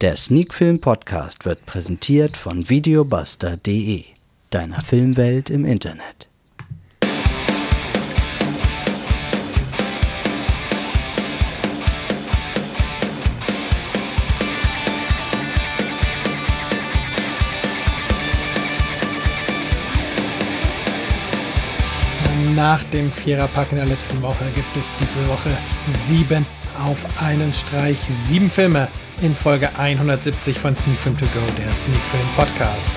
Der Sneakfilm Podcast wird präsentiert von videobuster.de, deiner Filmwelt im Internet. Nach dem Viererpack in der letzten Woche gibt es diese Woche sieben auf einen Streich. Sieben Filme in Folge 170 von Sneak Film To Go, der Sneak Film Podcast.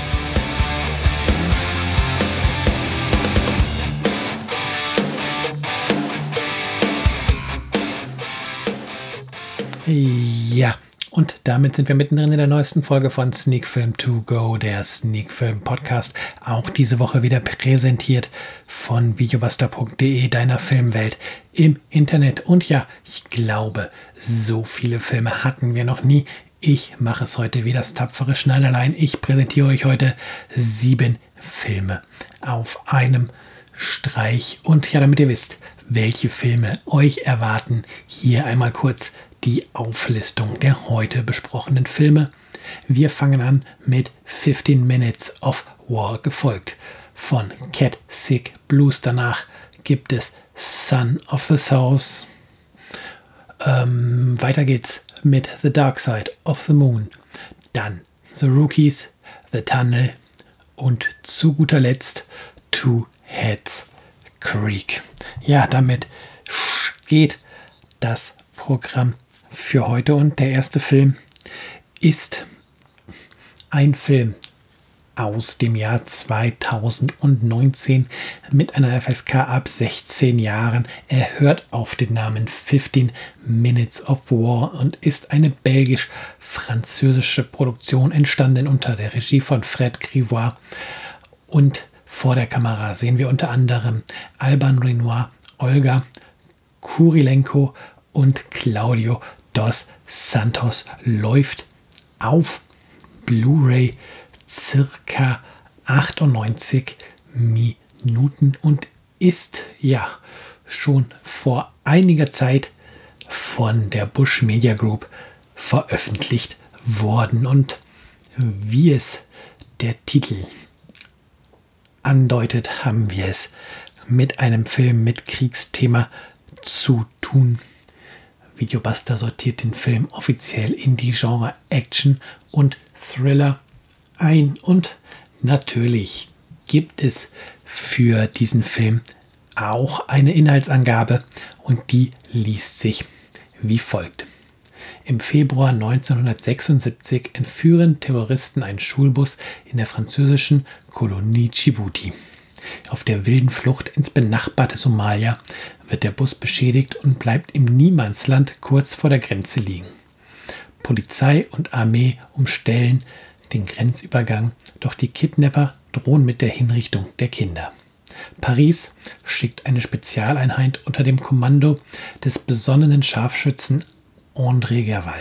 Ja, und damit sind wir mittendrin in der neuesten Folge von Sneak Film To Go, der Sneak Film Podcast. Auch diese Woche wieder präsentiert von videobuster.de, deiner Filmwelt im Internet. Und ja, ich glaube, so viele Filme hatten wir noch nie. Ich mache es heute wie das tapfere Schneiderlein. Ich präsentiere euch heute sieben Filme auf einem Streich. Und ja, damit ihr wisst, welche Filme euch erwarten, hier einmal kurz die Auflistung der heute besprochenen Filme. Wir fangen an mit 15 Minutes of War gefolgt von Cat Sick Blues. Danach gibt es Son of the South. Ähm, weiter geht's mit The Dark Side of the Moon. Dann The Rookies, The Tunnel und zu guter Letzt Two Heads Creek. Ja, damit geht das Programm für heute und der erste Film ist ein Film aus dem Jahr 2019 mit einer FSK ab 16 Jahren. Er hört auf den Namen 15 Minutes of War und ist eine belgisch-französische Produktion entstanden unter der Regie von Fred Grivois. Und vor der Kamera sehen wir unter anderem Alban Renoir, Olga Kurilenko und Claudio dos Santos läuft auf Blu-ray circa 98 Minuten und ist ja schon vor einiger Zeit von der Bush Media Group veröffentlicht worden und wie es der Titel andeutet, haben wir es mit einem Film mit Kriegsthema zu tun. Videobuster sortiert den Film offiziell in die Genre Action und Thriller ein. Und natürlich gibt es für diesen Film auch eine Inhaltsangabe und die liest sich wie folgt. Im Februar 1976 entführen Terroristen einen Schulbus in der französischen Kolonie Djibouti. Auf der wilden Flucht ins benachbarte Somalia wird der Bus beschädigt und bleibt im Niemandsland kurz vor der Grenze liegen. Polizei und Armee umstellen den Grenzübergang, doch die Kidnapper drohen mit der Hinrichtung der Kinder. Paris schickt eine Spezialeinheit unter dem Kommando des besonnenen Scharfschützen André Gerval.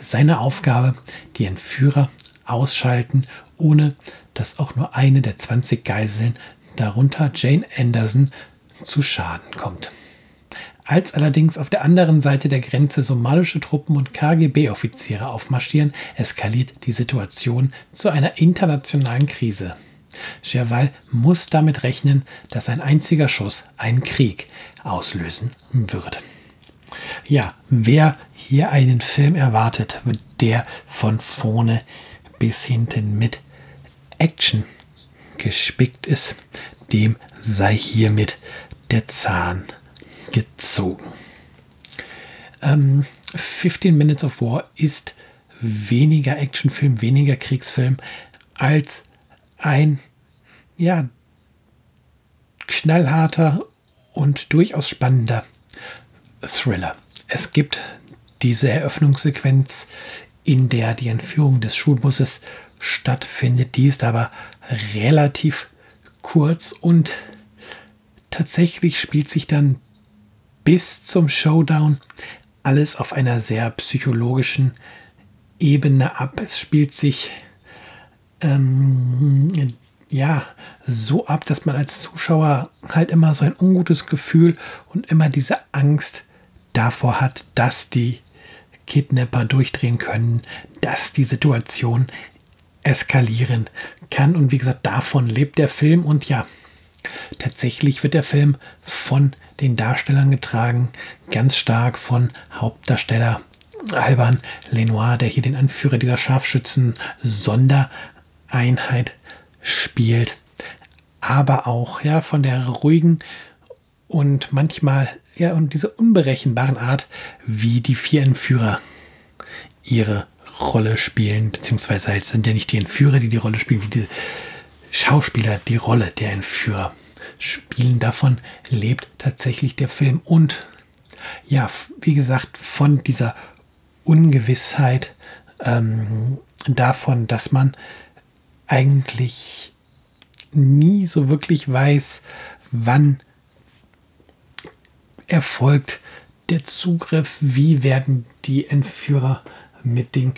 Seine Aufgabe, die Entführer ausschalten, ohne dass auch nur eine der 20 Geiseln, darunter Jane Anderson, zu Schaden kommt. Als allerdings auf der anderen Seite der Grenze somalische Truppen und KGB-Offiziere aufmarschieren, eskaliert die Situation zu einer internationalen Krise. Gerval muss damit rechnen, dass ein einziger Schuss einen Krieg auslösen wird. Ja, wer hier einen Film erwartet, der von vorne bis hinten mit Action gespickt ist, dem sei hiermit der Zahn gezogen. Ähm, 15 Minutes of War ist weniger Actionfilm, weniger Kriegsfilm als ein ja, knallharter und durchaus spannender Thriller. Es gibt diese Eröffnungssequenz, in der die Entführung des Schulbusses stattfindet. Die ist aber relativ kurz und tatsächlich spielt sich dann bis zum Showdown alles auf einer sehr psychologischen Ebene ab. Es spielt sich ähm, ja so ab, dass man als Zuschauer halt immer so ein ungutes Gefühl und immer diese Angst davor hat, dass die Kidnapper durchdrehen können, dass die Situation eskalieren kann. Und wie gesagt, davon lebt der Film. Und ja, tatsächlich wird der Film von den Darstellern getragen, ganz stark von Hauptdarsteller Alban Lenoir, der hier den Anführer dieser Scharfschützen-Sondereinheit spielt. Aber auch ja von der ruhigen und manchmal ja und dieser unberechenbaren Art, wie die vier Entführer ihre Rolle spielen, beziehungsweise halt sind ja nicht die Entführer, die die Rolle spielen, wie die Schauspieler die Rolle der Entführer spielen. Davon lebt tatsächlich der Film und ja, wie gesagt, von dieser Ungewissheit ähm, davon, dass man eigentlich nie so wirklich weiß, wann erfolgt der Zugriff, wie werden die Entführer mit den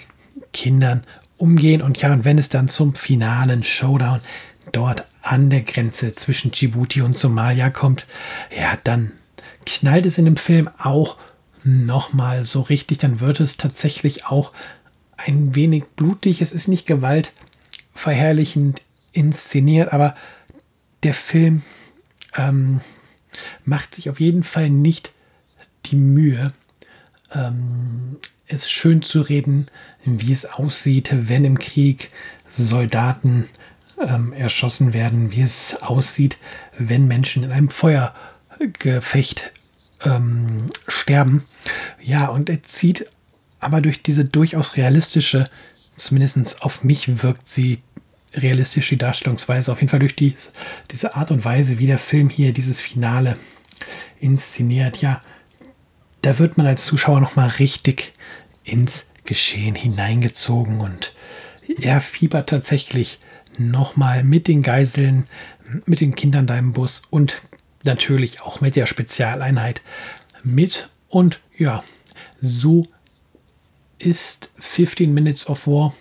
Kindern umgehen. Und ja, und wenn es dann zum finalen Showdown dort an der Grenze zwischen Djibouti und Somalia kommt, ja, dann knallt es in dem Film auch nochmal so richtig. Dann wird es tatsächlich auch ein wenig blutig. Es ist nicht gewaltverherrlichend inszeniert, aber der Film ähm, macht sich auf jeden Fall nicht die Mühe, ähm, es schön zu reden, wie es aussieht, wenn im Krieg Soldaten ähm, erschossen werden, wie es aussieht, wenn Menschen in einem Feuergefecht ähm, sterben. Ja, und er zieht aber durch diese durchaus realistische, zumindest auf mich wirkt sie realistisch, die Darstellungsweise, auf jeden Fall durch die, diese Art und Weise, wie der Film hier dieses Finale inszeniert. Ja, da wird man als Zuschauer nochmal richtig ins Geschehen hineingezogen und er fiebert tatsächlich nochmal mit den Geiseln, mit den Kindern da im Bus und natürlich auch mit der Spezialeinheit mit. Und ja, so ist 15 Minutes of War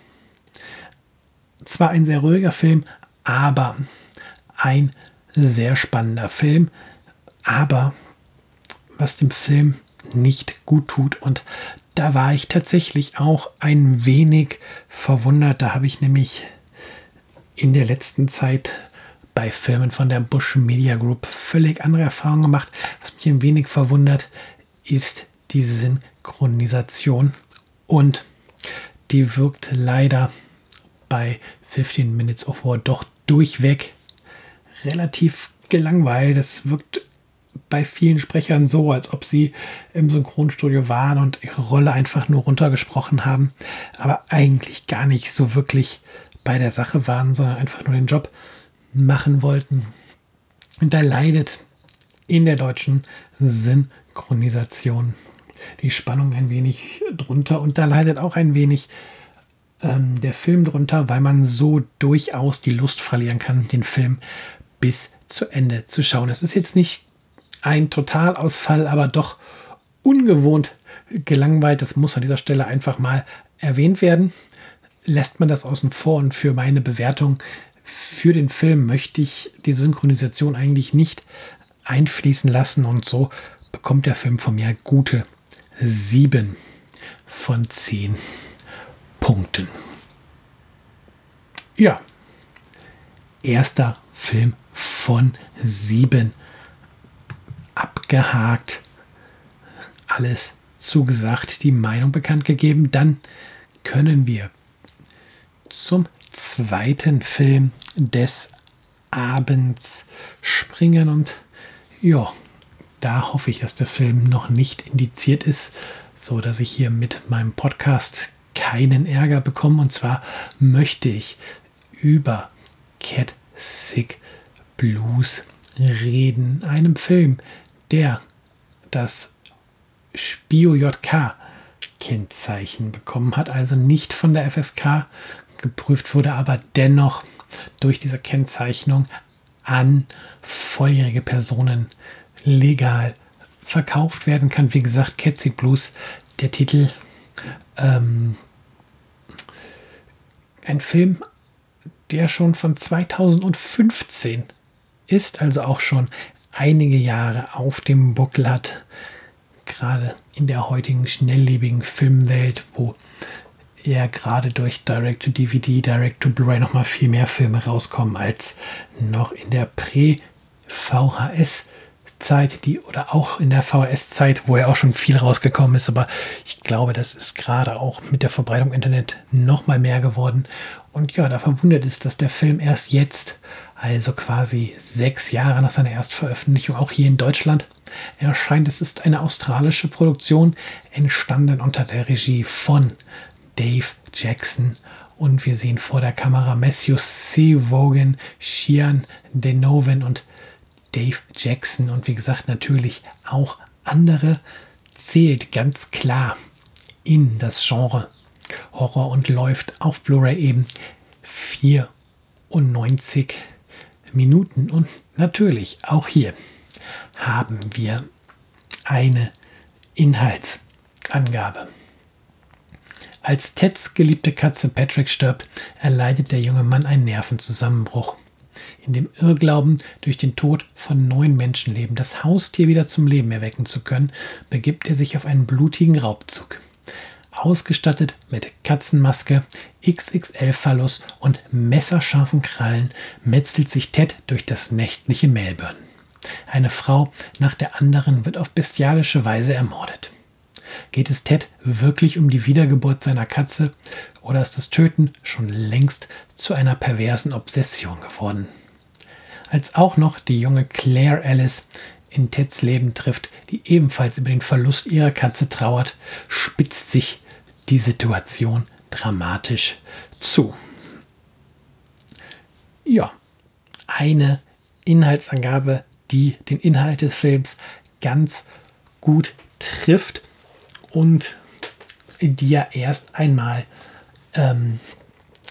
zwar ein sehr ruhiger Film, aber ein sehr spannender Film. Aber was dem Film nicht gut tut. Und da war ich tatsächlich auch ein wenig verwundert. Da habe ich nämlich in der letzten Zeit bei Filmen von der Bush Media Group völlig andere Erfahrungen gemacht. Was mich ein wenig verwundert, ist diese Synchronisation. Und die wirkt leider bei 15 Minutes of War doch durchweg relativ gelangweilt. Das wirkt bei vielen Sprechern so, als ob sie im Synchronstudio waren und ihre Rolle einfach nur runtergesprochen haben, aber eigentlich gar nicht so wirklich bei der Sache waren, sondern einfach nur den Job machen wollten. Und da leidet in der deutschen Synchronisation die Spannung ein wenig drunter und da leidet auch ein wenig ähm, der Film drunter, weil man so durchaus die Lust verlieren kann, den Film bis zu Ende zu schauen. Es ist jetzt nicht ein Totalausfall, aber doch ungewohnt gelangweilt. Das muss an dieser Stelle einfach mal erwähnt werden. Lässt man das außen vor und für meine Bewertung für den Film möchte ich die Synchronisation eigentlich nicht einfließen lassen und so bekommt der Film von mir gute 7 von 10 Punkten. Ja, erster Film von 7 abgehakt, alles zugesagt, die Meinung bekannt gegeben. Dann können wir zum zweiten Film des Abends springen und ja, da hoffe ich, dass der Film noch nicht indiziert ist, so dass ich hier mit meinem Podcast keinen Ärger bekomme. Und zwar möchte ich über Cat Sick Blues reden, einem Film, der das Spio-JK-Kennzeichen bekommen hat, also nicht von der FSK geprüft wurde, aber dennoch durch diese Kennzeichnung an volljährige Personen legal verkauft werden kann. Wie gesagt, Ketzig Blues, der Titel, ähm, ein Film, der schon von 2015 ist, also auch schon einige Jahre auf dem Buckel hat. gerade in der heutigen schnelllebigen Filmwelt, wo ja gerade durch Direct-to-DVD, Direct-to-Blu-ray nochmal viel mehr Filme rauskommen als noch in der Prä-VHS. Zeit, die oder auch in der VHS-Zeit, wo ja auch schon viel rausgekommen ist, aber ich glaube, das ist gerade auch mit der Verbreitung Internet noch mal mehr geworden. Und ja, da verwundert es, dass der Film erst jetzt, also quasi sechs Jahre nach seiner Erstveröffentlichung, auch hier in Deutschland erscheint. Es ist eine australische Produktion, entstanden unter der Regie von Dave Jackson. Und wir sehen vor der Kamera Matthew C. Vaughan, Shian Denoven und Dave Jackson. Und wie gesagt, natürlich auch andere zählt ganz klar in das Genre Horror und läuft auf Blu-ray eben 94 Minuten. Und natürlich auch hier haben wir eine Inhaltsangabe. Als Teds geliebte Katze Patrick stirbt, erleidet der junge Mann einen Nervenzusammenbruch. In dem Irrglauben, durch den Tod von neun Menschenleben das Haustier wieder zum Leben erwecken zu können, begibt er sich auf einen blutigen Raubzug. Ausgestattet mit Katzenmaske, XXL-Phallus und messerscharfen Krallen metzelt sich Ted durch das nächtliche Melbourne. Eine Frau nach der anderen wird auf bestialische Weise ermordet. Geht es Ted wirklich um die Wiedergeburt seiner Katze oder ist das Töten schon längst zu einer perversen Obsession geworden? Als auch noch die junge Claire Alice in Teds Leben trifft, die ebenfalls über den Verlust ihrer Katze trauert, spitzt sich die Situation dramatisch zu. Ja, eine Inhaltsangabe, die den Inhalt des Films ganz gut trifft und die ja erst einmal ähm,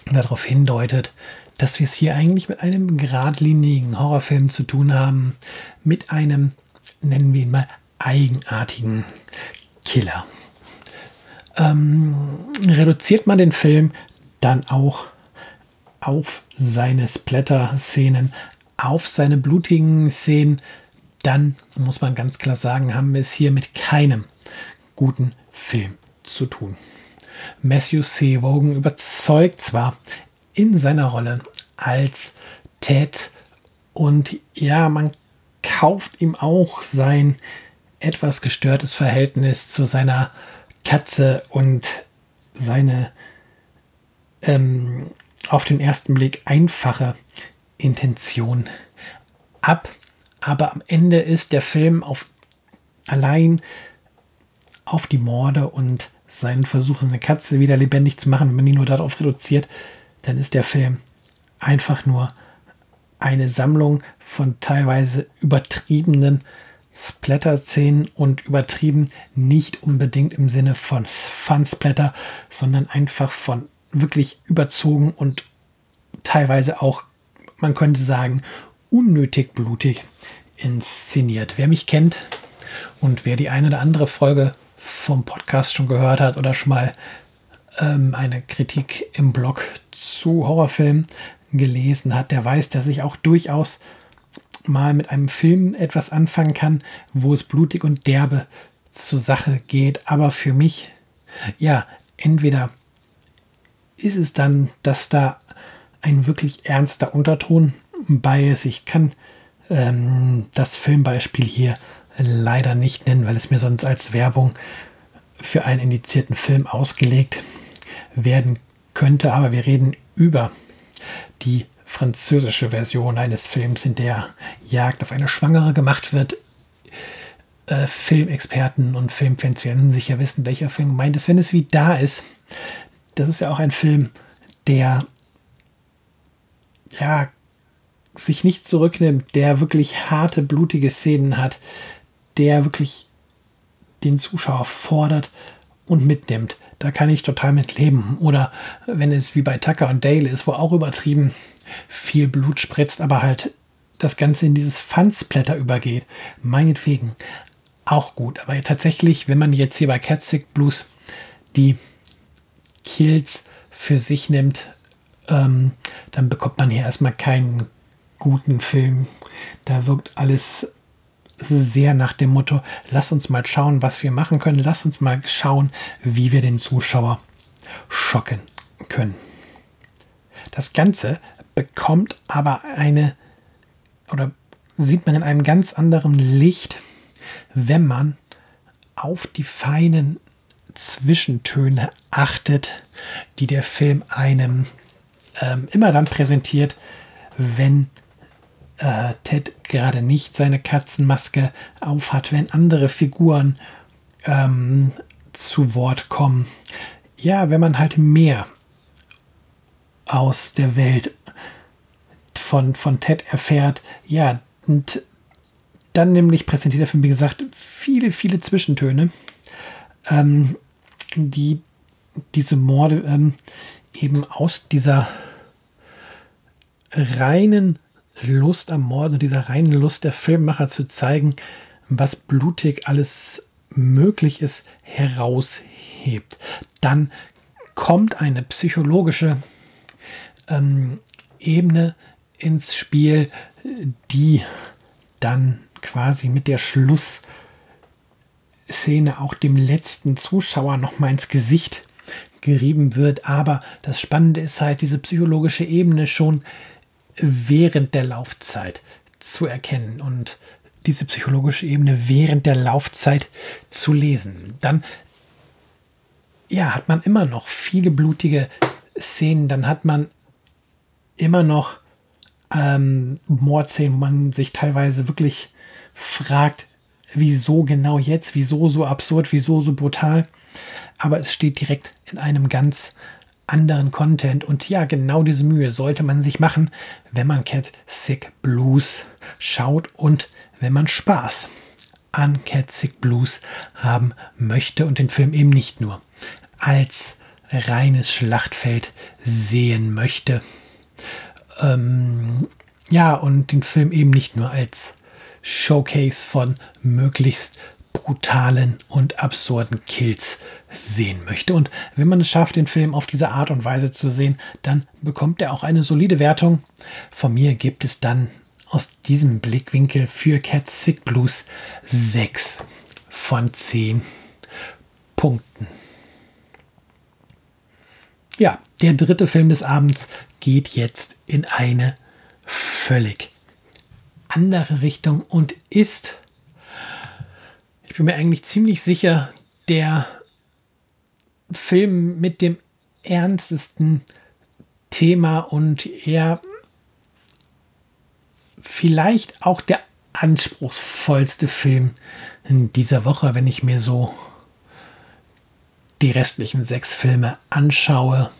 darauf hindeutet, dass wir es hier eigentlich mit einem geradlinigen Horrorfilm zu tun haben, mit einem, nennen wir ihn mal, eigenartigen Killer. Ähm, reduziert man den Film dann auch auf seine Splatter-Szenen, auf seine blutigen Szenen, dann muss man ganz klar sagen, haben wir es hier mit keinem guten Film zu tun. Matthew C. Wogan überzeugt zwar in seiner Rolle als Ted und ja, man kauft ihm auch sein etwas gestörtes Verhältnis zu seiner Katze und seine ähm, auf den ersten Blick einfache Intention ab. Aber am Ende ist der Film auf allein auf die Morde und seinen Versuch, eine Katze wieder lebendig zu machen, wenn man ihn nur darauf reduziert, dann ist der Film einfach nur eine Sammlung von teilweise übertriebenen Splatter-Szenen und übertrieben nicht unbedingt im Sinne von Fun-Splatter, sondern einfach von wirklich überzogen und teilweise auch, man könnte sagen, unnötig blutig inszeniert. Wer mich kennt und wer die eine oder andere Folge vom Podcast schon gehört hat oder schon mal ähm, eine Kritik im Blog zu Horrorfilmen gelesen hat, der weiß, dass ich auch durchaus mal mit einem Film etwas anfangen kann, wo es blutig und derbe zur Sache geht. Aber für mich, ja, entweder ist es dann, dass da ein wirklich ernster Unterton bei ist. Ich kann ähm, das Filmbeispiel hier leider nicht nennen, weil es mir sonst als Werbung für einen indizierten Film ausgelegt werden könnte. Aber wir reden über die französische Version eines Films, in der Jagd auf eine Schwangere gemacht wird. Äh, Filmexperten und Filmfans werden sicher wissen, welcher Film gemeint ist. Wenn es wie da ist, das ist ja auch ein Film, der ja sich nicht zurücknimmt, der wirklich harte, blutige Szenen hat, der wirklich den Zuschauer fordert und mitnimmt. Da kann ich total mit leben. Oder wenn es wie bei Tucker und Dale ist, wo auch übertrieben viel Blut spritzt, aber halt das Ganze in dieses Fansblätter übergeht. Meinetwegen auch gut. Aber tatsächlich, wenn man jetzt hier bei Catsick Blues die Kills für sich nimmt, ähm, dann bekommt man hier erstmal keinen guten Film. Da wirkt alles sehr nach dem Motto, lass uns mal schauen, was wir machen können, lass uns mal schauen, wie wir den Zuschauer schocken können. Das Ganze bekommt aber eine oder sieht man in einem ganz anderen Licht, wenn man auf die feinen Zwischentöne achtet, die der Film einem ähm, immer dann präsentiert, wenn äh, Ted gerade nicht seine Katzenmaske aufhat, wenn andere Figuren ähm, zu Wort kommen. Ja, wenn man halt mehr aus der Welt von, von Ted erfährt, ja, und dann nämlich präsentiert der Film, wie gesagt, viele, viele Zwischentöne, ähm, die diese Morde ähm, eben aus dieser reinen Lust am Morden und dieser reinen Lust der Filmmacher zu zeigen, was blutig alles möglich ist, heraushebt. Dann kommt eine psychologische ähm, Ebene ins Spiel, die dann quasi mit der Schlussszene auch dem letzten Zuschauer noch mal ins Gesicht gerieben wird. Aber das Spannende ist halt diese psychologische Ebene schon während der Laufzeit zu erkennen und diese psychologische Ebene während der Laufzeit zu lesen. Dann ja, hat man immer noch viele blutige Szenen, dann hat man immer noch ähm, Mordszenen, wo man sich teilweise wirklich fragt, wieso genau jetzt, wieso so absurd, wieso so brutal. Aber es steht direkt in einem ganz anderen Content. Und ja, genau diese Mühe sollte man sich machen, wenn man Cat Sick Blues schaut und wenn man Spaß an Cat Sick Blues haben möchte und den Film eben nicht nur als reines Schlachtfeld sehen möchte. Ähm, ja, und den Film eben nicht nur als Showcase von möglichst brutalen und absurden Kills sehen möchte. Und wenn man es schafft, den Film auf diese Art und Weise zu sehen, dann bekommt er auch eine solide Wertung. Von mir gibt es dann aus diesem Blickwinkel für Cat Sick Blues 6 von 10 Punkten. Ja, der dritte Film des Abends geht jetzt in eine völlig andere Richtung und ist, ich bin mir eigentlich ziemlich sicher, der Film mit dem ernstesten Thema und eher vielleicht auch der anspruchsvollste Film in dieser Woche, wenn ich mir so die restlichen sechs Filme anschaue,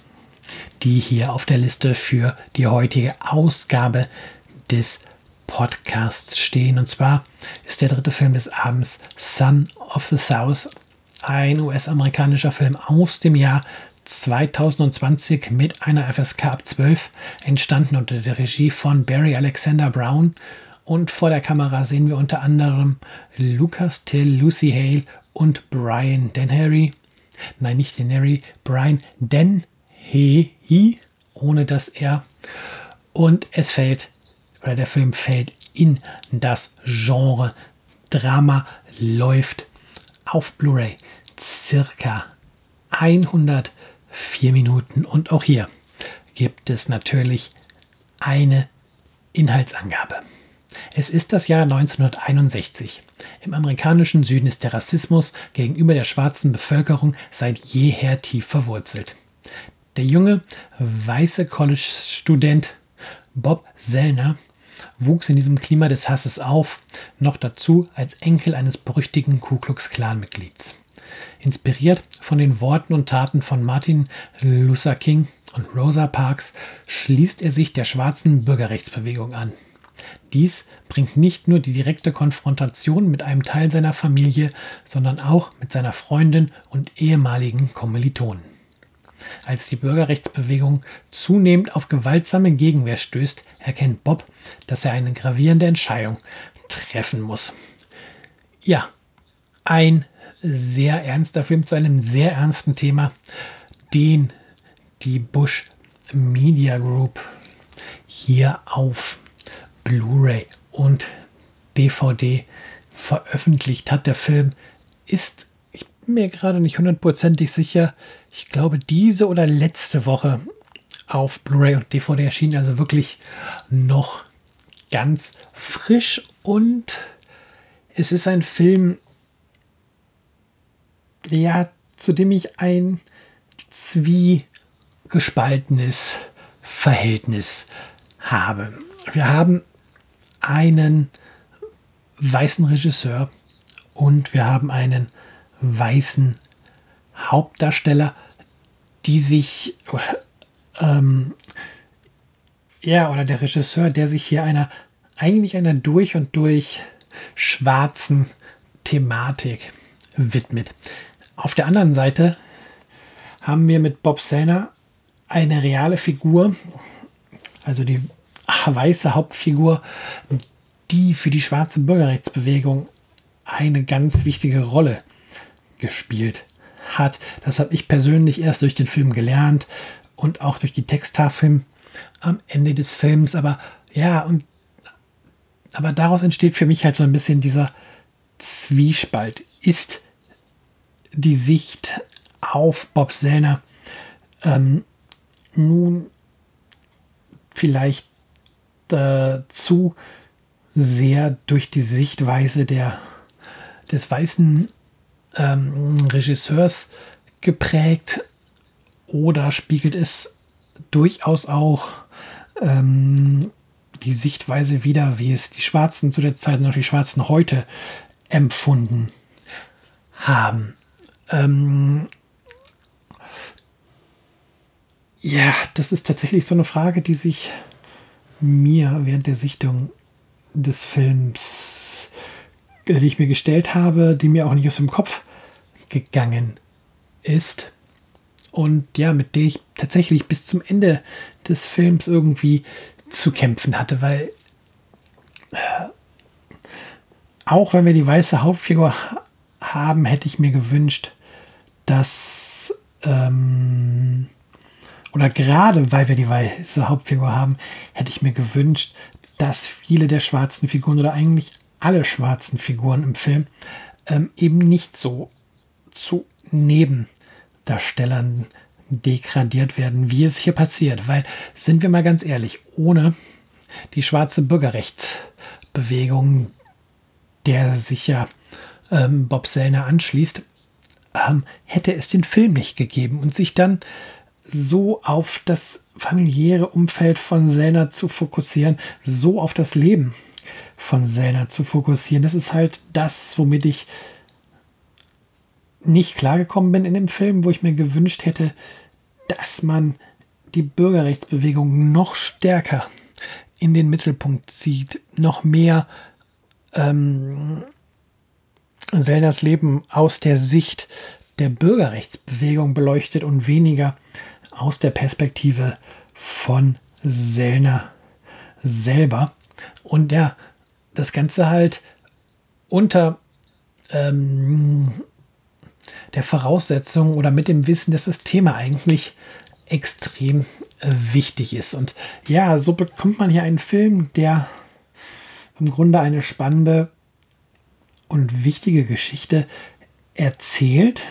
die hier auf der Liste für die heutige Ausgabe des Podcasts stehen. Und zwar ist der dritte Film des Abends Son of the South, ein US-amerikanischer Film aus dem Jahr 2020 mit einer FSK ab 12, entstanden unter der Regie von Barry Alexander Brown. Und vor der Kamera sehen wir unter anderem Lucas Till, Lucy Hale und Brian Dennery. Nein, nicht Dennery, Brian Dennehy, ohne das R. Und es fällt oder der Film fällt in das Genre Drama, läuft auf Blu-ray circa 104 Minuten und auch hier gibt es natürlich eine Inhaltsangabe. Es ist das Jahr 1961. Im amerikanischen Süden ist der Rassismus gegenüber der schwarzen Bevölkerung seit jeher tief verwurzelt. Der junge weiße College-Student Bob Sellner wuchs in diesem Klima des Hasses auf, noch dazu als Enkel eines berüchtigten Ku Klux Klan-Mitglieds. Inspiriert von den Worten und Taten von Martin Luther King und Rosa Parks schließt er sich der schwarzen Bürgerrechtsbewegung an. Dies bringt nicht nur die direkte Konfrontation mit einem Teil seiner Familie, sondern auch mit seiner Freundin und ehemaligen Kommilitonen. Als die Bürgerrechtsbewegung zunehmend auf gewaltsame Gegenwehr stößt, erkennt Bob, dass er eine gravierende Entscheidung treffen muss. Ja, ein sehr ernster Film zu einem sehr ernsten Thema, den die Bush Media Group hier auf Blu-ray und DVD veröffentlicht hat. Der Film ist, ich bin mir gerade nicht hundertprozentig sicher, ich glaube diese oder letzte Woche auf Blu-ray und DVD erschienen, also wirklich noch ganz frisch. Und es ist ein Film, ja, zu dem ich ein zwiegespaltenes Verhältnis habe. Wir haben einen weißen Regisseur und wir haben einen weißen Hauptdarsteller, die sich ähm, ja oder der Regisseur, der sich hier einer eigentlich einer durch und durch schwarzen Thematik widmet. Auf der anderen Seite haben wir mit Bob Sellner eine reale Figur, also die weiße Hauptfigur, die für die schwarze Bürgerrechtsbewegung eine ganz wichtige Rolle gespielt hat. Das habe ich persönlich erst durch den Film gelernt und auch durch die Texttafeln am Ende des Films. Aber ja, und aber daraus entsteht für mich halt so ein bisschen dieser Zwiespalt. Ist die Sicht auf Bob Sellner ähm, nun vielleicht äh, zu sehr durch die Sichtweise der, des weißen ähm, Regisseurs geprägt oder spiegelt es durchaus auch ähm, die Sichtweise wieder, wie es die Schwarzen zu der Zeit und auch die Schwarzen heute empfunden haben. Ähm ja, das ist tatsächlich so eine Frage, die sich mir während der Sichtung des Films, äh, die ich mir gestellt habe, die mir auch nicht aus dem Kopf gegangen ist. Und ja, mit der ich tatsächlich bis zum Ende des Films irgendwie zu kämpfen hatte, weil äh, auch wenn wir die weiße Hauptfigur haben, hätte ich mir gewünscht, dass ähm, oder gerade weil wir die weiße Hauptfigur haben, hätte ich mir gewünscht, dass viele der schwarzen Figuren oder eigentlich alle schwarzen Figuren im Film ähm, eben nicht so zu Nebendarstellern degradiert werden, wie es hier passiert. Weil, sind wir mal ganz ehrlich, ohne die schwarze Bürgerrechtsbewegung, der sich ja ähm, Bob Sellner anschließt, ähm, hätte es den Film nicht gegeben und sich dann so auf das familiäre Umfeld von Sellner zu fokussieren, so auf das Leben von Sellner zu fokussieren. Das ist halt das, womit ich nicht klargekommen bin in dem Film, wo ich mir gewünscht hätte, dass man die Bürgerrechtsbewegung noch stärker in den Mittelpunkt zieht, noch mehr ähm, Sellners Leben aus der Sicht der Bürgerrechtsbewegung beleuchtet und weniger aus der Perspektive von Sellner selber. Und ja, das Ganze halt unter ähm, der Voraussetzung oder mit dem Wissen, dass das Thema eigentlich extrem äh, wichtig ist. Und ja, so bekommt man hier einen Film, der im Grunde eine spannende und wichtige Geschichte erzählt,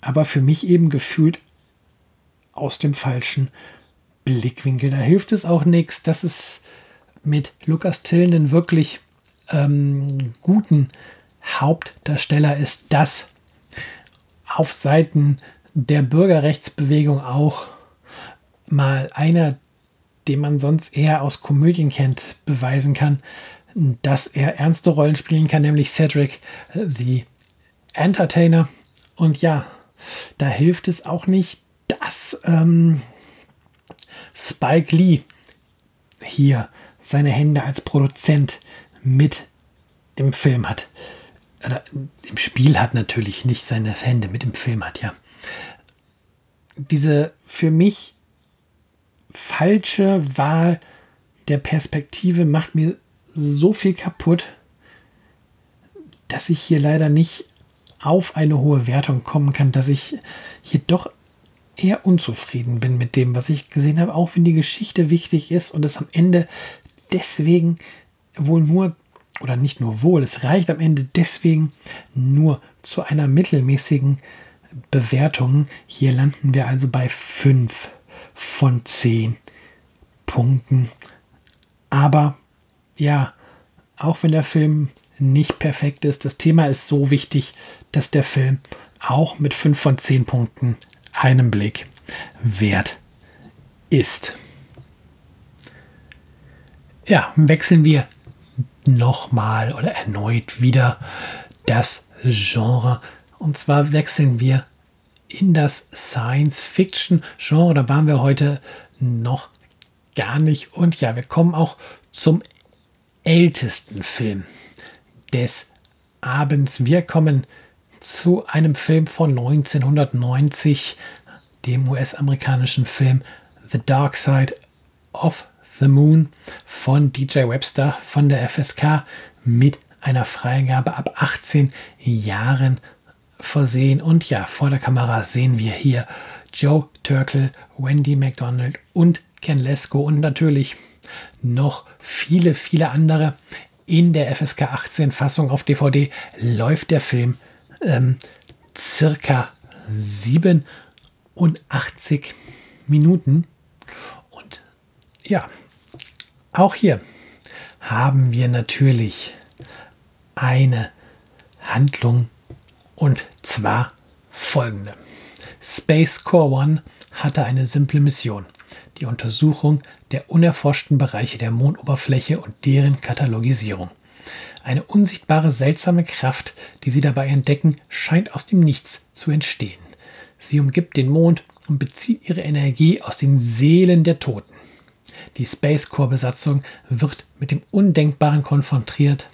aber für mich eben gefühlt aus dem falschen Blickwinkel. Da hilft es auch nichts, dass es mit Lukas Tillen wirklich ähm, guten Hauptdarsteller ist, das auf Seiten der Bürgerrechtsbewegung auch mal einer, den man sonst eher aus Komödien kennt, beweisen kann, dass er ernste Rollen spielen kann, nämlich Cedric the Entertainer. Und ja, da hilft es auch nicht, dass ähm, Spike Lee hier seine Hände als Produzent mit im Film hat. Im Spiel hat natürlich nicht seine Hände mit im Film hat, ja. Diese für mich falsche Wahl der Perspektive macht mir so viel kaputt, dass ich hier leider nicht auf eine hohe Wertung kommen kann, dass ich hier doch eher unzufrieden bin mit dem, was ich gesehen habe, auch wenn die Geschichte wichtig ist und es am Ende deswegen wohl nur oder nicht nur wohl, es reicht am Ende deswegen nur zu einer mittelmäßigen Bewertung. Hier landen wir also bei 5 von 10 Punkten. Aber ja, auch wenn der Film nicht perfekt ist, das Thema ist so wichtig, dass der Film auch mit 5 von 10 Punkten einen Blick wert ist. Ja, wechseln wir nochmal oder erneut wieder das Genre. Und zwar wechseln wir in das Science-Fiction-Genre. Da waren wir heute noch gar nicht. Und ja, wir kommen auch zum ältesten Film des Abends. Wir kommen zu einem Film von 1990, dem US-amerikanischen Film The Dark Side of the Moon von DJ Webster von der FSK mit einer Freigabe ab 18 Jahren versehen. Und ja, vor der Kamera sehen wir hier Joe Turkel, Wendy McDonald und Ken Lesko und natürlich noch viele, viele andere. In der FSK 18 Fassung auf DVD läuft der Film ähm, circa 87 Minuten. Und ja, auch hier haben wir natürlich eine Handlung und zwar folgende. Space Core One hatte eine simple Mission, die Untersuchung der unerforschten Bereiche der Mondoberfläche und deren Katalogisierung. Eine unsichtbare, seltsame Kraft, die sie dabei entdecken, scheint aus dem Nichts zu entstehen. Sie umgibt den Mond und bezieht ihre Energie aus den Seelen der Toten. Die Space Core Besatzung wird mit dem Undenkbaren konfrontiert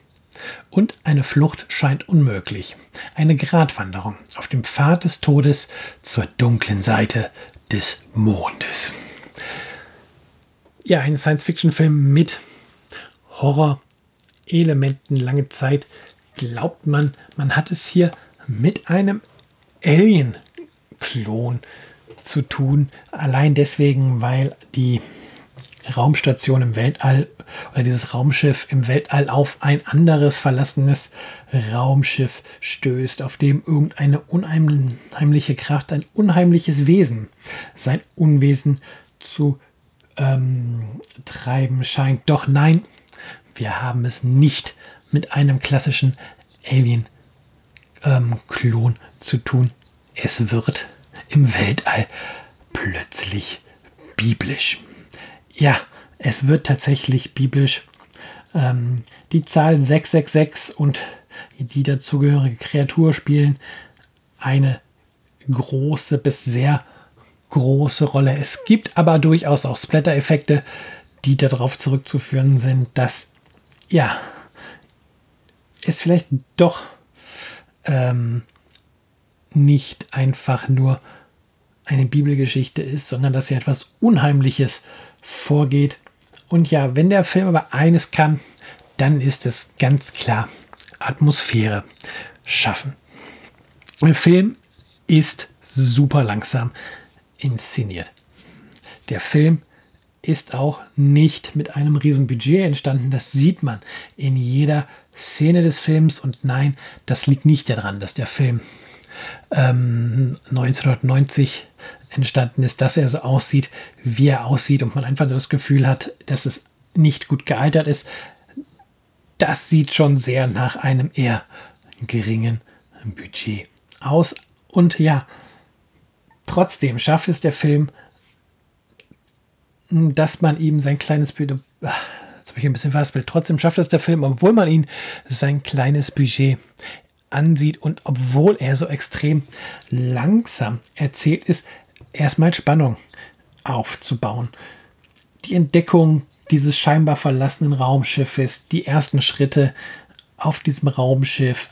und eine Flucht scheint unmöglich. Eine Gratwanderung auf dem Pfad des Todes zur dunklen Seite des Mondes. Ja, ein Science-Fiction-Film mit Horror-Elementen. Lange Zeit glaubt man, man hat es hier mit einem Alien-Klon zu tun. Allein deswegen, weil die Raumstation im Weltall oder dieses Raumschiff im Weltall auf ein anderes verlassenes Raumschiff stößt, auf dem irgendeine unheimliche Kraft, ein unheimliches Wesen sein Unwesen zu ähm, treiben scheint. Doch nein, wir haben es nicht mit einem klassischen Alien-Klon ähm, zu tun. Es wird im Weltall plötzlich biblisch. Ja, es wird tatsächlich biblisch. Ähm, die Zahl 666 und die dazugehörige Kreatur spielen eine große bis sehr große Rolle. Es gibt aber durchaus auch Splatter-Effekte, die darauf zurückzuführen sind, dass ja, es vielleicht doch ähm, nicht einfach nur eine Bibelgeschichte ist, sondern dass hier etwas Unheimliches vorgeht. Und ja, wenn der Film aber eines kann, dann ist es ganz klar Atmosphäre schaffen. Der Film ist super langsam inszeniert. Der Film ist auch nicht mit einem riesen Budget entstanden. Das sieht man in jeder Szene des Films. Und nein, das liegt nicht daran, dass der Film ähm, 1990 entstanden ist, dass er so aussieht, wie er aussieht und man einfach das Gefühl hat, dass es nicht gut gealtert ist. Das sieht schon sehr nach einem eher geringen Budget aus. Und ja, trotzdem schafft es der Film, dass man ihm sein kleines Budget, jetzt habe ich ein bisschen verhaspelt, trotzdem schafft es der Film, obwohl man ihn sein kleines Budget ansieht und obwohl er so extrem langsam erzählt ist, erstmal Spannung aufzubauen. Die Entdeckung dieses scheinbar verlassenen Raumschiffes, die ersten Schritte auf diesem Raumschiff,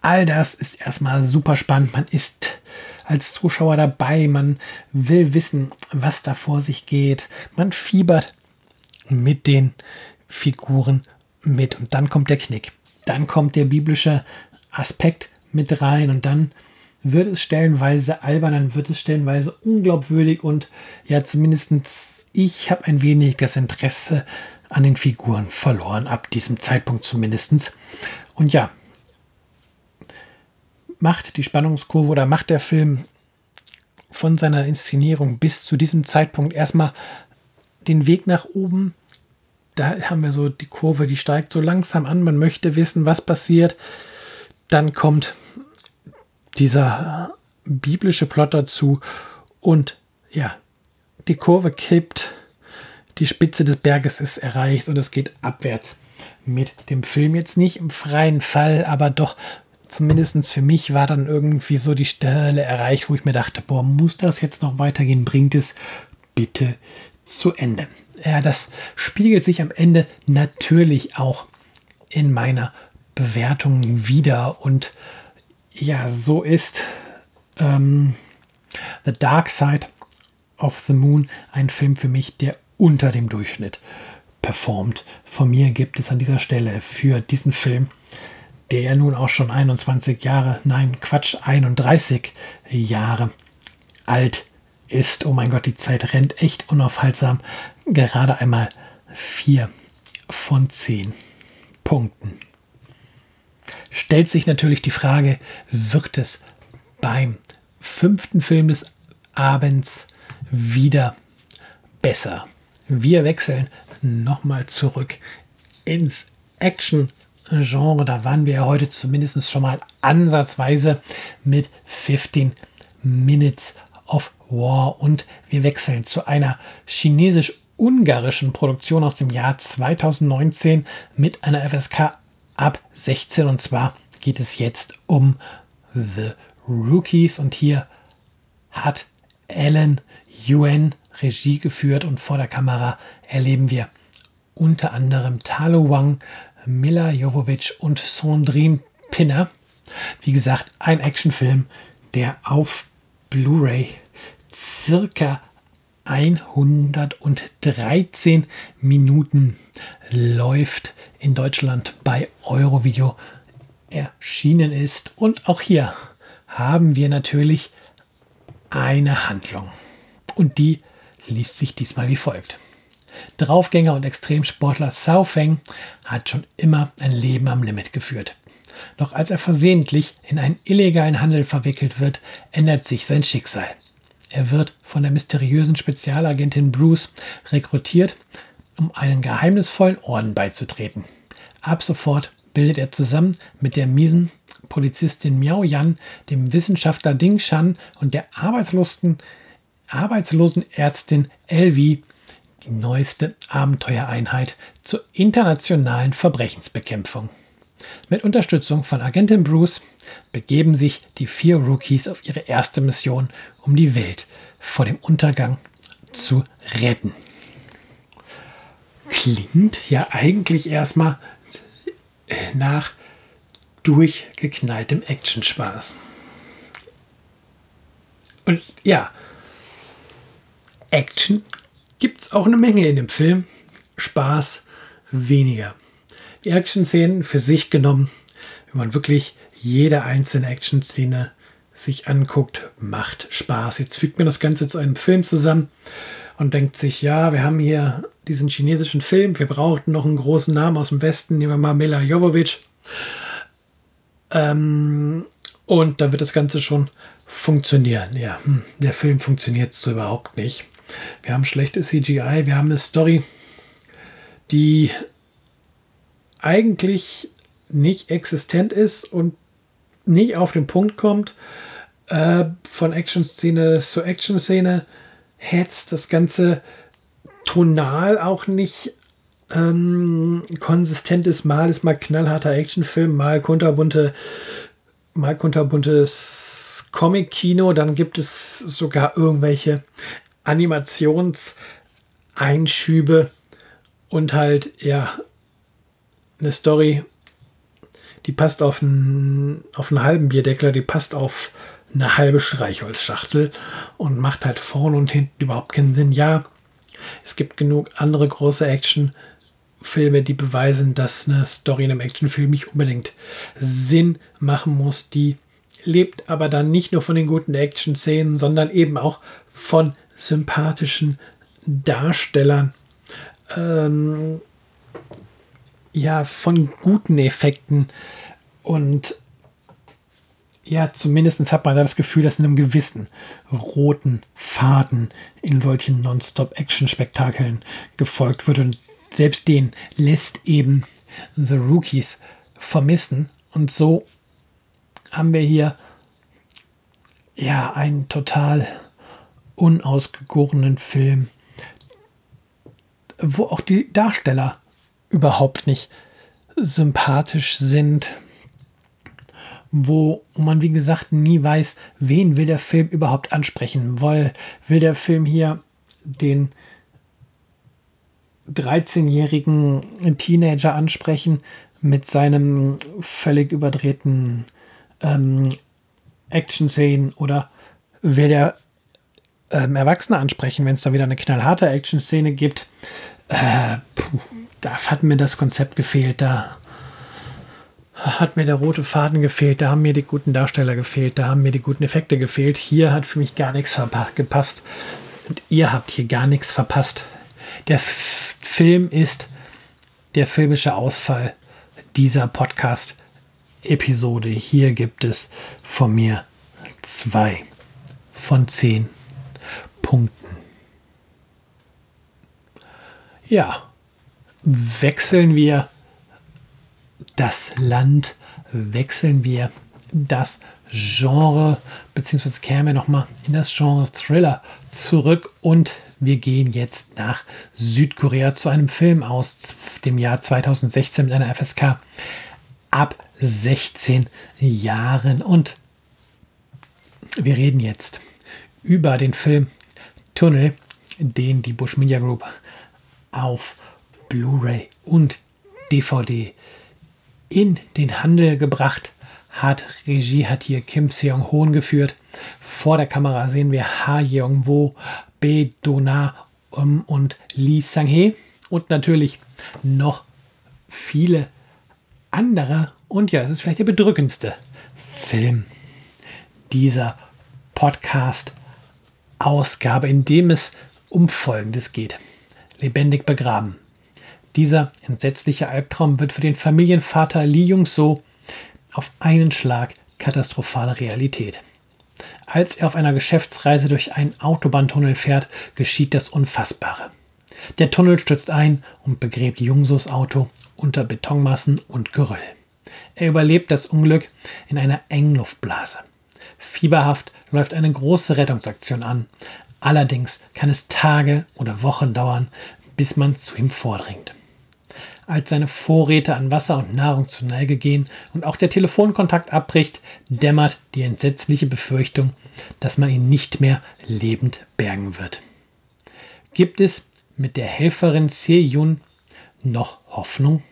all das ist erstmal super spannend. Man ist als Zuschauer dabei, man will wissen, was da vor sich geht. Man fiebert mit den Figuren mit und dann kommt der Knick. Dann kommt der biblische Aspekt mit rein und dann wird es stellenweise albern, dann wird es stellenweise unglaubwürdig und ja, zumindest ich habe ein wenig das Interesse an den Figuren verloren, ab diesem Zeitpunkt zumindest. Und ja, macht die Spannungskurve oder macht der Film von seiner Inszenierung bis zu diesem Zeitpunkt erstmal den Weg nach oben. Da haben wir so die Kurve, die steigt so langsam an. Man möchte wissen, was passiert. Dann kommt dieser biblische Plot dazu und ja, die Kurve kippt, die Spitze des Berges ist erreicht und es geht abwärts mit dem Film. Jetzt nicht im freien Fall, aber doch zumindest für mich war dann irgendwie so die Stelle erreicht, wo ich mir dachte, boah, muss das jetzt noch weitergehen? Bringt es bitte zu Ende. Ja, das spiegelt sich am Ende natürlich auch in meiner Bewertung wieder. Und ja, so ist ähm, The Dark Side of the Moon ein Film für mich, der unter dem Durchschnitt performt. Von mir gibt es an dieser Stelle für diesen Film, der ja nun auch schon 21 Jahre, nein, Quatsch, 31 Jahre alt ist. Oh mein Gott, die Zeit rennt echt unaufhaltsam. Gerade einmal 4 von 10 Punkten. Stellt sich natürlich die Frage, wird es beim fünften Film des Abends wieder besser? Wir wechseln nochmal zurück ins Action-Genre. Da waren wir ja heute zumindest schon mal ansatzweise mit 15 Minutes of War. Und wir wechseln zu einer chinesisch-ungarischen Produktion aus dem Jahr 2019 mit einer FSK ab 16. Und zwar geht es jetzt um The Rookies. Und hier hat Alan Yuen Regie geführt und vor der Kamera erleben wir unter anderem Talo Wang, Mila Jovovich und Sandrine Pinner. Wie gesagt, ein Actionfilm, der auf Blu-ray circa 113 Minuten läuft in Deutschland bei Eurovideo erschienen ist. Und auch hier haben wir natürlich eine Handlung. Und die liest sich diesmal wie folgt. Draufgänger und Extremsportler Sao Feng hat schon immer ein Leben am Limit geführt. Doch als er versehentlich in einen illegalen Handel verwickelt wird, ändert sich sein Schicksal. Er wird von der mysteriösen Spezialagentin Bruce rekrutiert, um einen geheimnisvollen Orden beizutreten. Ab sofort bildet er zusammen mit der miesen Polizistin Miao Yan, dem Wissenschaftler Ding Shan und der arbeitslosen, arbeitslosen Ärztin Elvi die neueste Abenteuereinheit zur internationalen Verbrechensbekämpfung. Mit Unterstützung von Agentin Bruce begeben sich die vier Rookies auf ihre erste Mission, um die Welt vor dem Untergang zu retten. Klingt ja eigentlich erstmal nach durchgeknalltem Actionspaß. Und ja, Action gibt es auch eine Menge in dem Film. Spaß weniger. Die Action-Szenen für sich genommen, wenn man wirklich jede einzelne Action-Szene sich anguckt, macht Spaß. Jetzt fügt man das Ganze zu einem Film zusammen und denkt sich, ja, wir haben hier diesen chinesischen Film, wir brauchten noch einen großen Namen aus dem Westen, nehmen wir mal Mila Jovovich. Ähm, und dann wird das Ganze schon funktionieren. Ja, hm, der Film funktioniert so überhaupt nicht. Wir haben schlechtes CGI, wir haben eine Story, die eigentlich nicht existent ist und nicht auf den Punkt kommt. Äh, von Action-Szene zu Action-Szene hetzt das Ganze tonal auch nicht ähm, konsistent ist. Mal ist mal knallharter Actionfilm, mal kunterbunte, mal kunterbuntes Comic-Kino. Dann gibt es sogar irgendwelche Animationseinschübe und halt, ja, eine Story, die passt auf einen, auf einen halben Bierdeckler, die passt auf eine halbe Streichholzschachtel und macht halt vorne und hinten überhaupt keinen Sinn. Ja, es gibt genug andere große Actionfilme, die beweisen, dass eine Story in einem Actionfilm nicht unbedingt Sinn machen muss. Die lebt aber dann nicht nur von den guten Action-Szenen, sondern eben auch von sympathischen Darstellern. Ähm, ja, von guten Effekten und ja, zumindest hat man da das Gefühl, dass in einem gewissen roten Faden in solchen Non-Stop-Action-Spektakeln gefolgt wird. Und selbst den lässt eben The Rookies vermissen. Und so haben wir hier ja einen total unausgegorenen Film, wo auch die Darsteller überhaupt nicht sympathisch sind, wo man, wie gesagt, nie weiß, wen will der Film überhaupt ansprechen. Will, will der Film hier den 13-jährigen Teenager ansprechen mit seinem völlig überdrehten ähm, Action-Szenen oder will der ähm, Erwachsene ansprechen, wenn es da wieder eine knallharte Action-Szene gibt? Äh, puh, da hat mir das Konzept gefehlt. Da hat mir der rote Faden gefehlt, da haben mir die guten Darsteller gefehlt, da haben mir die guten Effekte gefehlt. Hier hat für mich gar nichts gepasst. Und ihr habt hier gar nichts verpasst. Der F Film ist der filmische Ausfall dieser Podcast-Episode. Hier gibt es von mir zwei von zehn Punkten. Ja, wechseln wir das Land, wechseln wir das Genre, beziehungsweise kämen wir nochmal in das Genre Thriller zurück und wir gehen jetzt nach Südkorea zu einem Film aus dem Jahr 2016 mit einer FSK ab 16 Jahren. Und wir reden jetzt über den Film Tunnel, den die Bush Media Group auf Blu-ray und DVD in den Handel gebracht hat. Regie hat hier Kim Seong-hoon geführt. Vor der Kamera sehen wir Ha Yeong-wo, Be Dona um, und Lee Sang-hee und natürlich noch viele andere. Und ja, es ist vielleicht der bedrückendste Film dieser Podcast-Ausgabe, in dem es um Folgendes geht. Lebendig begraben. Dieser entsetzliche Albtraum wird für den Familienvater Lee Jung-so auf einen Schlag katastrophale Realität. Als er auf einer Geschäftsreise durch einen Autobahntunnel fährt, geschieht das Unfassbare. Der Tunnel stürzt ein und begräbt Jungsos Auto unter Betonmassen und Geröll. Er überlebt das Unglück in einer engen Luftblase. Fieberhaft läuft eine große Rettungsaktion an. Allerdings kann es Tage oder Wochen dauern, bis man zu ihm vordringt als seine Vorräte an Wasser und Nahrung zur Neige gehen und auch der Telefonkontakt abbricht, dämmert die entsetzliche Befürchtung, dass man ihn nicht mehr lebend bergen wird. Gibt es mit der Helferin Se-Yun noch Hoffnung?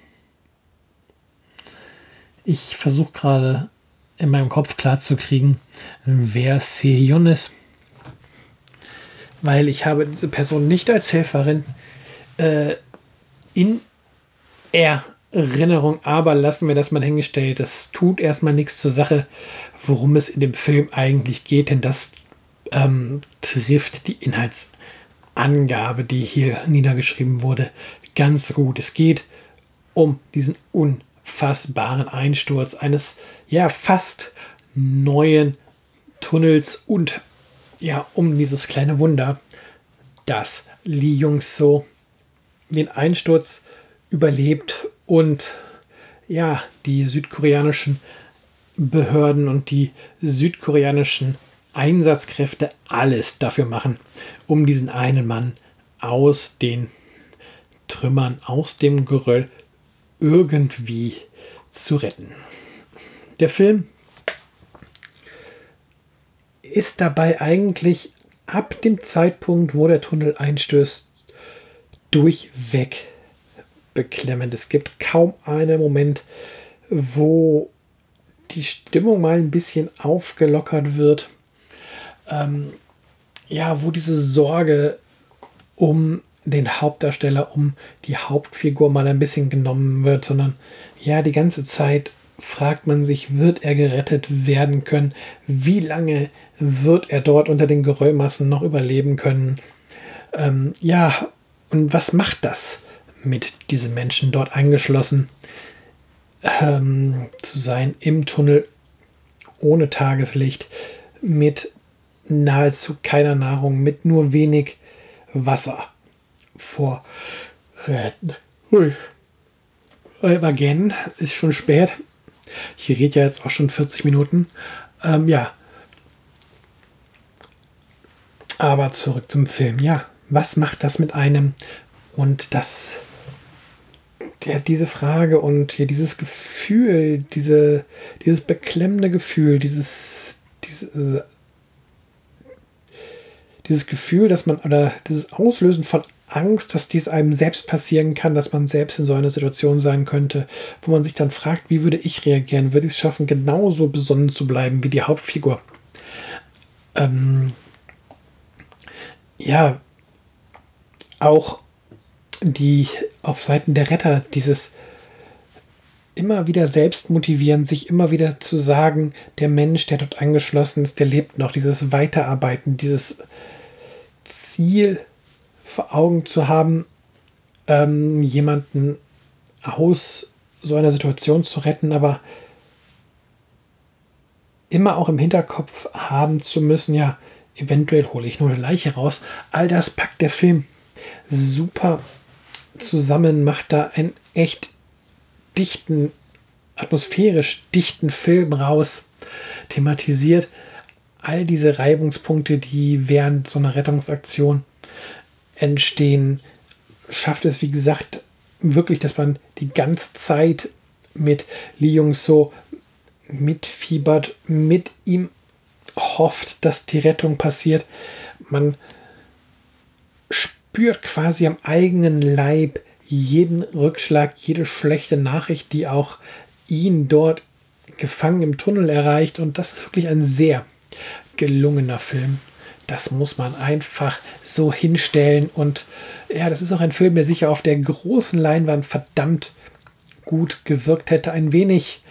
Ich versuche gerade in meinem Kopf klarzukriegen, wer Se-Yun ist, weil ich habe diese Person nicht als Helferin äh, in Erinnerung, aber lassen wir das mal hingestellt. Das tut erstmal nichts zur Sache, worum es in dem Film eigentlich geht, denn das ähm, trifft die Inhaltsangabe, die hier niedergeschrieben wurde, ganz gut. Es geht um diesen unfassbaren Einsturz eines ja fast neuen Tunnels und ja um dieses kleine Wunder, dass Lee Jung So den Einsturz überlebt und ja, die südkoreanischen Behörden und die südkoreanischen Einsatzkräfte alles dafür machen, um diesen einen Mann aus den Trümmern, aus dem Geröll irgendwie zu retten. Der Film ist dabei eigentlich ab dem Zeitpunkt, wo der Tunnel einstößt, durchweg beklemmend. Es gibt kaum einen Moment, wo die Stimmung mal ein bisschen aufgelockert wird. Ähm, ja, wo diese Sorge um den Hauptdarsteller, um die Hauptfigur mal ein bisschen genommen wird, sondern ja, die ganze Zeit fragt man sich, wird er gerettet werden können? Wie lange wird er dort unter den Geröllmassen noch überleben können? Ähm, ja, und was macht das mit diesen Menschen dort eingeschlossen ähm, zu sein im Tunnel ohne Tageslicht mit nahezu keiner Nahrung, mit nur wenig Wasser vor Retten. Hui. Again, ist schon spät. Ich rede ja jetzt auch schon 40 Minuten. Ähm, ja. Aber zurück zum Film. Ja, was macht das mit einem? Und das, der, diese Frage und hier dieses Gefühl, diese, dieses beklemmende Gefühl, dieses, diese, dieses Gefühl, dass man, oder dieses Auslösen von Angst, dass dies einem selbst passieren kann, dass man selbst in so einer Situation sein könnte, wo man sich dann fragt, wie würde ich reagieren? Würde ich es schaffen, genauso besonnen zu bleiben wie die Hauptfigur? Ähm, ja, auch die auf Seiten der Retter dieses immer wieder selbst motivieren, sich immer wieder zu sagen, der Mensch, der dort angeschlossen ist, der lebt noch, dieses Weiterarbeiten, dieses Ziel vor Augen zu haben, ähm, jemanden aus so einer Situation zu retten, aber immer auch im Hinterkopf haben zu müssen, ja, eventuell hole ich nur eine Leiche raus. All das packt der Film super zusammen, macht da einen echt dichten, atmosphärisch dichten Film raus, thematisiert all diese Reibungspunkte, die während so einer Rettungsaktion entstehen, schafft es, wie gesagt, wirklich, dass man die ganze Zeit mit Lee Jung So mitfiebert, mit ihm hofft, dass die Rettung passiert. Man spürt quasi am eigenen Leib jeden Rückschlag, jede schlechte Nachricht, die auch ihn dort gefangen im Tunnel erreicht. Und das ist wirklich ein sehr gelungener Film das muss man einfach so hinstellen. Und ja, das ist auch ein Film, der sicher auf der großen Leinwand verdammt gut gewirkt hätte. Ein wenig,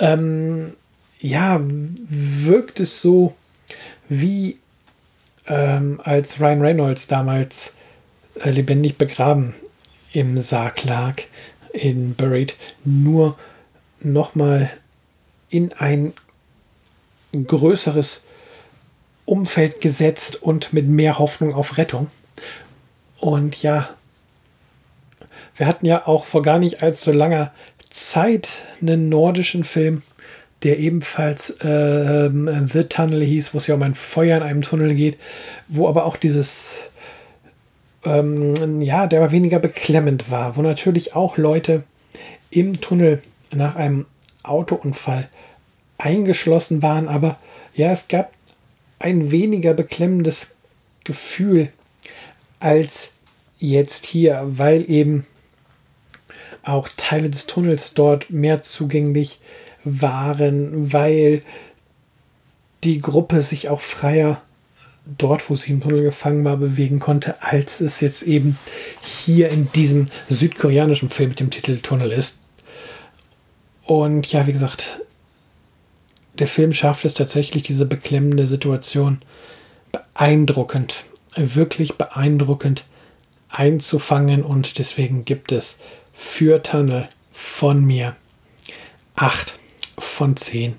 ähm, ja, wirkt es so wie ähm, als Ryan Reynolds damals äh, lebendig begraben im Sarg lag, in Buried, nur nochmal in ein größeres Umfeld gesetzt und mit mehr Hoffnung auf Rettung. Und ja, wir hatten ja auch vor gar nicht allzu langer Zeit einen nordischen Film, der ebenfalls äh, The Tunnel hieß, wo es ja um ein Feuer in einem Tunnel geht, wo aber auch dieses, ähm, ja, der aber weniger beklemmend war, wo natürlich auch Leute im Tunnel nach einem Autounfall eingeschlossen waren, aber ja, es gab ein weniger beklemmendes Gefühl als jetzt hier, weil eben auch Teile des Tunnels dort mehr zugänglich waren, weil die Gruppe sich auch freier dort, wo sie im Tunnel gefangen war, bewegen konnte, als es jetzt eben hier in diesem südkoreanischen Film mit dem Titel Tunnel ist. Und ja, wie gesagt, der Film schafft es tatsächlich, diese beklemmende Situation beeindruckend, wirklich beeindruckend einzufangen und deswegen gibt es für Tunnel von mir 8 von 10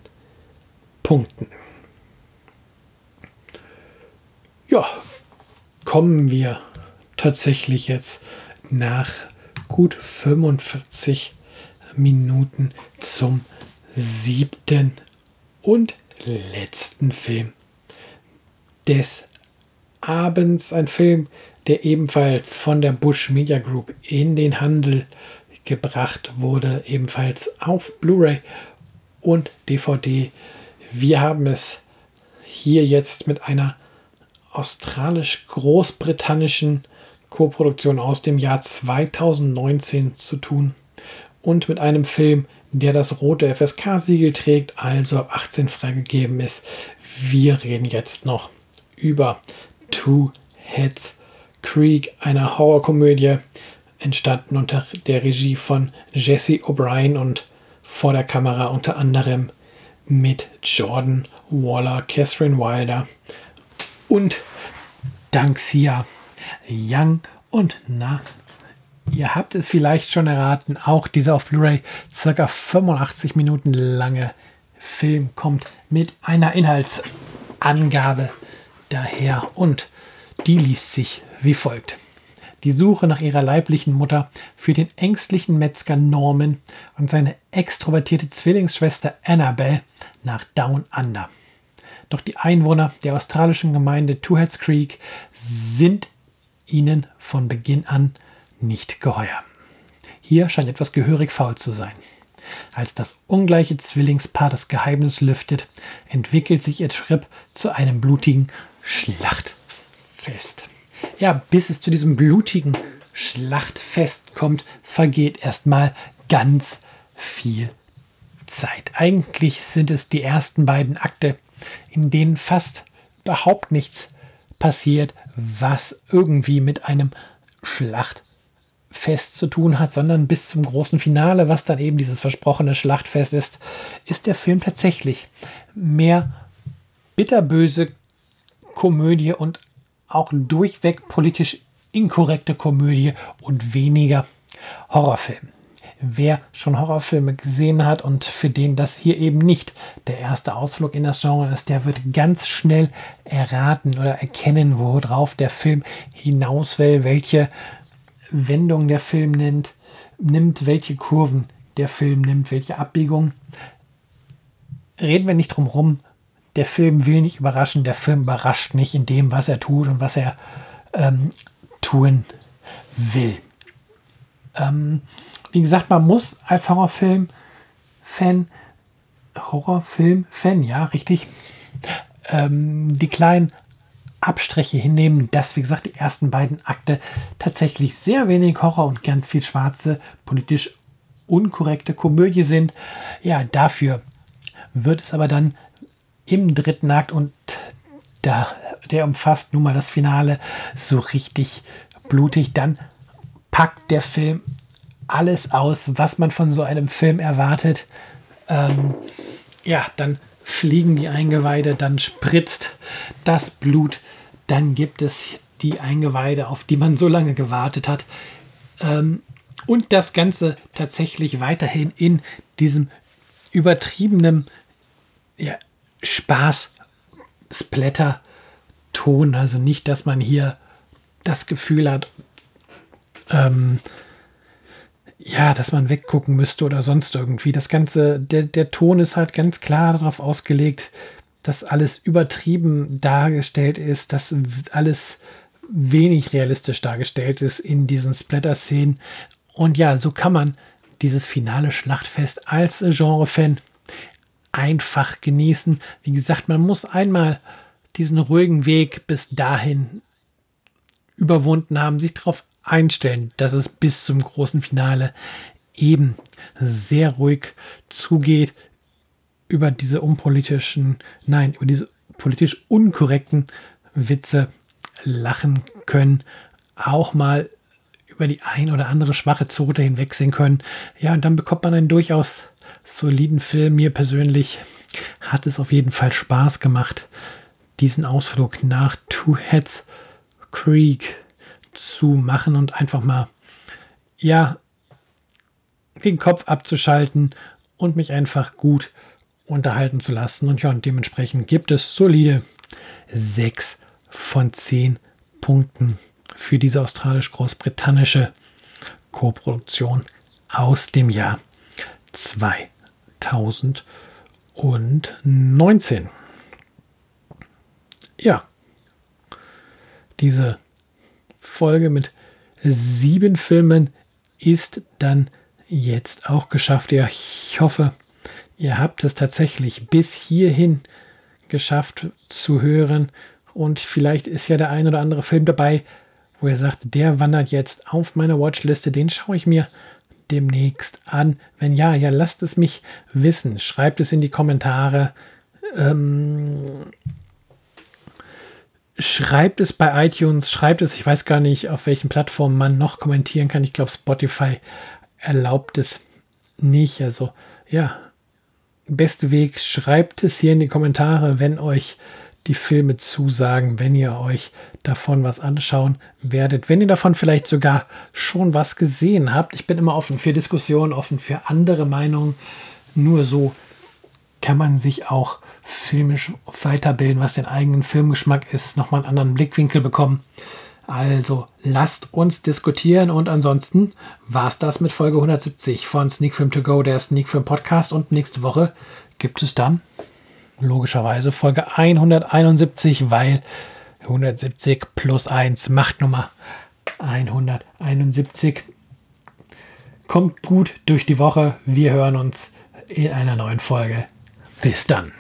Punkten. Ja, kommen wir tatsächlich jetzt nach gut 45 Minuten zum siebten und letzten Film des Abends. Ein Film, der ebenfalls von der Bush Media Group in den Handel gebracht wurde, ebenfalls auf Blu-ray und DVD. Wir haben es hier jetzt mit einer australisch-großbritannischen Koproduktion aus dem Jahr 2019 zu tun und mit einem Film, der das rote FSK-Siegel trägt, also ab 18 freigegeben ist. Wir reden jetzt noch über Two Heads Creek, eine Horrorkomödie, entstanden unter der Regie von Jesse O'Brien und vor der Kamera unter anderem mit Jordan Waller, Catherine Wilder und Dank Sia Young und na, Ihr habt es vielleicht schon erraten, auch dieser auf Blu-ray circa 85 Minuten lange Film kommt mit einer Inhaltsangabe daher und die liest sich wie folgt. Die Suche nach ihrer leiblichen Mutter für den ängstlichen Metzger Norman und seine extrovertierte Zwillingsschwester Annabelle nach Down Under. Doch die Einwohner der australischen Gemeinde Two Heads Creek sind ihnen von Beginn an nicht geheuer. Hier scheint etwas gehörig faul zu sein. Als das ungleiche Zwillingspaar das Geheimnis lüftet, entwickelt sich ihr Trip zu einem blutigen Schlachtfest. Ja, bis es zu diesem blutigen Schlachtfest kommt, vergeht erstmal ganz viel Zeit. Eigentlich sind es die ersten beiden Akte, in denen fast überhaupt nichts passiert, was irgendwie mit einem Schlachtfest zu tun hat, sondern bis zum großen Finale, was dann eben dieses versprochene Schlachtfest ist, ist der Film tatsächlich mehr bitterböse Komödie und auch durchweg politisch inkorrekte Komödie und weniger Horrorfilm. Wer schon Horrorfilme gesehen hat und für den das hier eben nicht der erste Ausflug in das Genre ist, der wird ganz schnell erraten oder erkennen, worauf der Film hinaus will, welche Wendung der Film nimmt, nimmt, welche Kurven der Film nimmt, welche Abbiegung. Reden wir nicht drum rum, der Film will nicht überraschen, der Film überrascht nicht in dem, was er tut und was er ähm, tun will. Ähm, wie gesagt, man muss als Horrorfilm-Fan, Horrorfilm-Fan, ja, richtig, ähm, die kleinen Abstriche hinnehmen, dass, wie gesagt, die ersten beiden Akte tatsächlich sehr wenig Horror und ganz viel schwarze, politisch unkorrekte Komödie sind. Ja, dafür wird es aber dann im dritten Akt und da, der umfasst nun mal das Finale so richtig blutig. Dann packt der Film alles aus, was man von so einem Film erwartet. Ähm, ja, dann fliegen die Eingeweide, dann spritzt das Blut, dann gibt es die Eingeweide, auf die man so lange gewartet hat. Ähm, und das Ganze tatsächlich weiterhin in diesem übertriebenen ja, Spaß, Splatter, Ton. Also nicht, dass man hier das Gefühl hat, ähm, ja, dass man weggucken müsste oder sonst irgendwie. Das Ganze, der, der Ton ist halt ganz klar darauf ausgelegt, dass alles übertrieben dargestellt ist, dass alles wenig realistisch dargestellt ist in diesen Splatter-Szenen. Und ja, so kann man dieses finale Schlachtfest als Genre-Fan einfach genießen. Wie gesagt, man muss einmal diesen ruhigen Weg bis dahin überwunden haben, sich darauf einstellen, dass es bis zum großen Finale eben sehr ruhig zugeht über diese unpolitischen, nein, über diese politisch unkorrekten Witze lachen können, auch mal über die ein oder andere schwache Zote hinwegsehen können. Ja, und dann bekommt man einen durchaus soliden Film. Mir persönlich hat es auf jeden Fall Spaß gemacht, diesen Ausflug nach Two Heads Creek zu machen und einfach mal, ja, den Kopf abzuschalten und mich einfach gut unterhalten zu lassen. Und ja, und dementsprechend gibt es solide 6 von 10 Punkten für diese australisch-großbritannische Koproduktion aus dem Jahr 2019. Ja, diese Folge mit sieben Filmen ist dann jetzt auch geschafft. Ja, ich hoffe, ihr habt es tatsächlich bis hierhin geschafft zu hören. Und vielleicht ist ja der ein oder andere Film dabei, wo ihr sagt, der wandert jetzt auf meine Watchliste, den schaue ich mir demnächst an. Wenn ja, ja, lasst es mich wissen. Schreibt es in die Kommentare. Ähm, schreibt es bei iTunes, schreibt es, ich weiß gar nicht, auf welchen Plattformen man noch kommentieren kann. Ich glaube, Spotify erlaubt es nicht. Also ja, beste Weg, schreibt es hier in die Kommentare, wenn euch die Filme zusagen, wenn ihr euch davon was anschauen werdet. Wenn ihr davon vielleicht sogar schon was gesehen habt. Ich bin immer offen für Diskussionen, offen für andere Meinungen. Nur so kann man sich auch filmisch weiterbilden, was den eigenen Filmgeschmack ist, nochmal einen anderen Blickwinkel bekommen. Also lasst uns diskutieren und ansonsten war es das mit Folge 170 von Sneak Film To Go, der Sneak Film Podcast und nächste Woche gibt es dann logischerweise Folge 171, weil 170 plus 1 macht Nummer 171. Kommt gut durch die Woche. Wir hören uns in einer neuen Folge. Bis dann.